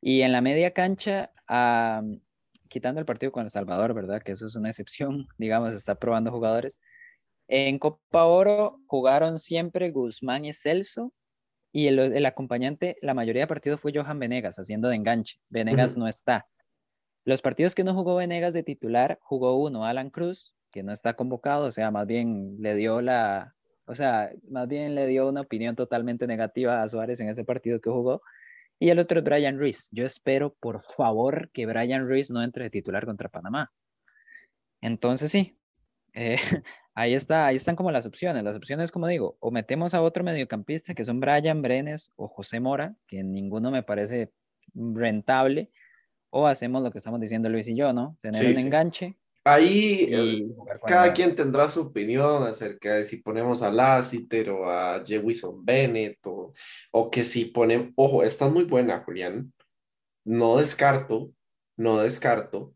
Y en la media cancha, ah, quitando el partido con El Salvador, ¿verdad? Que eso es una excepción, [LAUGHS] digamos, está probando jugadores. En Copa Oro jugaron siempre Guzmán y Celso. Y el, el acompañante, la mayoría de partidos fue Johan Venegas, haciendo de enganche. Venegas no está. Los partidos que no jugó Venegas de titular, jugó uno, Alan Cruz, que no está convocado, o sea, más bien le dio la, o sea, más bien le dio una opinión totalmente negativa a Suárez en ese partido que jugó. Y el otro es Brian Ruiz. Yo espero, por favor, que Brian Ruiz no entre de titular contra Panamá. Entonces, sí, eh, [LAUGHS] ahí, está, ahí están como las opciones. Las opciones, como digo, o metemos a otro mediocampista, que son Brian Brenes o José Mora, que ninguno me parece rentable, o hacemos lo que estamos diciendo Luis y yo, ¿no? Tener Sí, un sí. enganche Ahí eh, y cada quien tendrá su opinión acerca de si ponemos a Lassiter o a Jewison Bennett o, o que si ponemos, ojo, esta es muy buena, Julián. No descarto, no descarto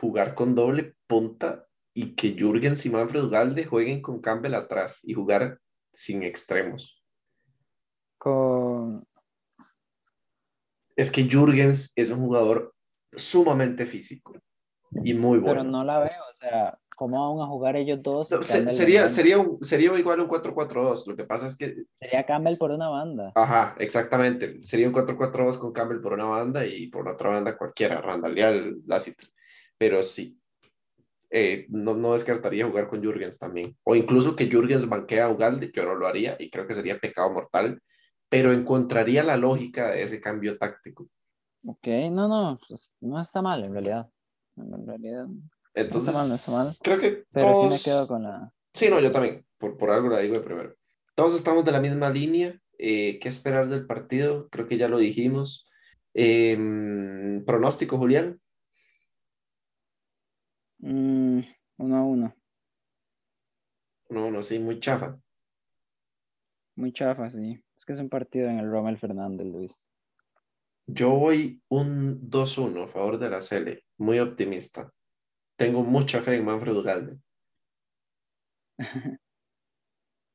jugar con doble punta y que Jürgens y Manfred Ugalde jueguen con Campbell atrás y jugar sin extremos. con... Es que Jürgens es un jugador sumamente físico y muy bueno. Pero no la veo, o sea, ¿cómo van a jugar ellos dos? No, se- sería, sería, un- sería igual un 4-4-2. Lo que pasa es que, Sería Campbell por una banda. ajá, exactamente. Sería un 4-4-2 con Campbell por una banda y por otra banda cualquiera, Randall Leal, Lassiter. Pero sí, eh, no, no descartaría jugar con Jürgens también. O incluso que Jürgens banquea a Ugalde, yo no lo haría y creo que sería pecado mortal, pero encontraría la lógica de ese cambio táctico. Ok, no, no, pues, no está mal en realidad. En realidad, Entonces, mal, no mal. creo que pero sí me todos- quedo con la... Sí, no, yo también, por, por algo la digo de primero. Todos estamos de la misma línea. eh, ¿Qué esperar del partido? Creo que ya lo dijimos. Em, pronóstico, Julián. Mm, uno a uno, No, no, sí, muy chafa. muy chafa, sí. Es que es un partido en el Rommel Fernández, Luis. Yo voy un 2-1 a favor de la Cele, muy optimista. Tengo mucha fe en Manfred Ugalde. [LAUGHS]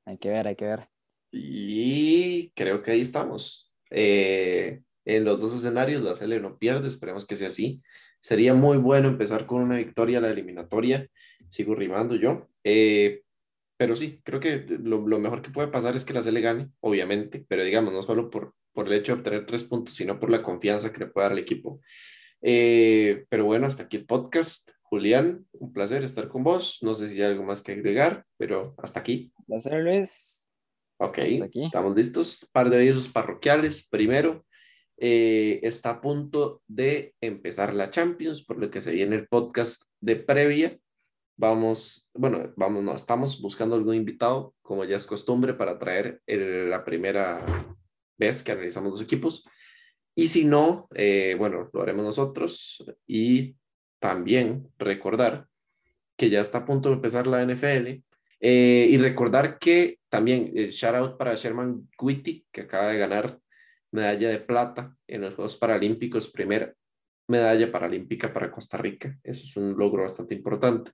Hay que ver, hay que ver. Y creo que ahí estamos. Eh, en los dos escenarios, la Cele no pierde, esperemos que sea así. Sería muy bueno empezar con una victoria a la eliminatoria. Sigo rimando yo. Eh, pero sí, creo que lo, lo mejor que puede pasar es que la Cele gane, obviamente, pero digamos, no solo por, por el hecho de obtener tres puntos, sino por la confianza que le puede dar al equipo. Eh, pero bueno, hasta aquí el podcast. Julián, un placer estar con vos. No sé si hay algo más que agregar, pero hasta aquí. Un placer, Luis. Ok, aquí. estamos listos. Par de avisos parroquiales. Primero, eh, está a punto de empezar la Champions, por lo que se viene el podcast de previa. Vamos, bueno, vamos, no, estamos buscando algún invitado, como ya es costumbre, para traer el- la primera vez que analizamos los equipos. Y si no, eh, bueno, lo haremos nosotros. Y también recordar que ya está a punto de empezar la NFL. eh, y recordar que también, eh, shout out para Sherman Witty, que acaba de ganar medalla de plata en los Juegos Paralímpicos, primera medalla paralímpica para Costa Rica. Eso es un logro bastante importante.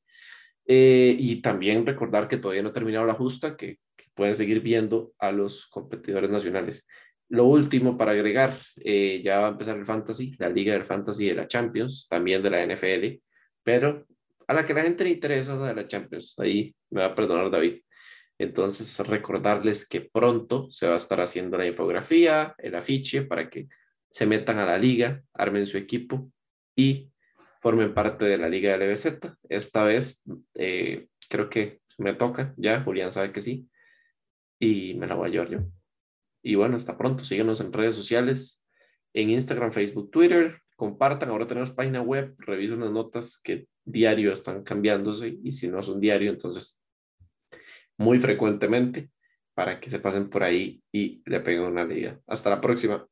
Eh, y también recordar que todavía no ha terminado la justa, que, que pueden seguir viendo a los competidores nacionales. Lo último para agregar, eh, ya va a empezar el Fantasy, la Liga del Fantasy de la Champions, también de la NFL, pero a la que la gente le interesa es la de la Champions. Ahí me va a perdonar David. Entonces, recordarles que pronto se va a estar haciendo la infografía, el afiche, para que se metan a la liga, armen su equipo y formen parte de la liga de LBZ. Esta vez eh, creo que me toca, ya Julián sabe que sí, y me la voy a llevar yo. Y bueno, hasta pronto, síguenos en redes sociales, en Instagram, Facebook, Twitter, compartan, ahora tenemos página web, revisen las notas que diario están cambiándose y si no es un diario, entonces muy frecuentemente. para que se pasen por ahí y le peguen una liga. Hasta la próxima.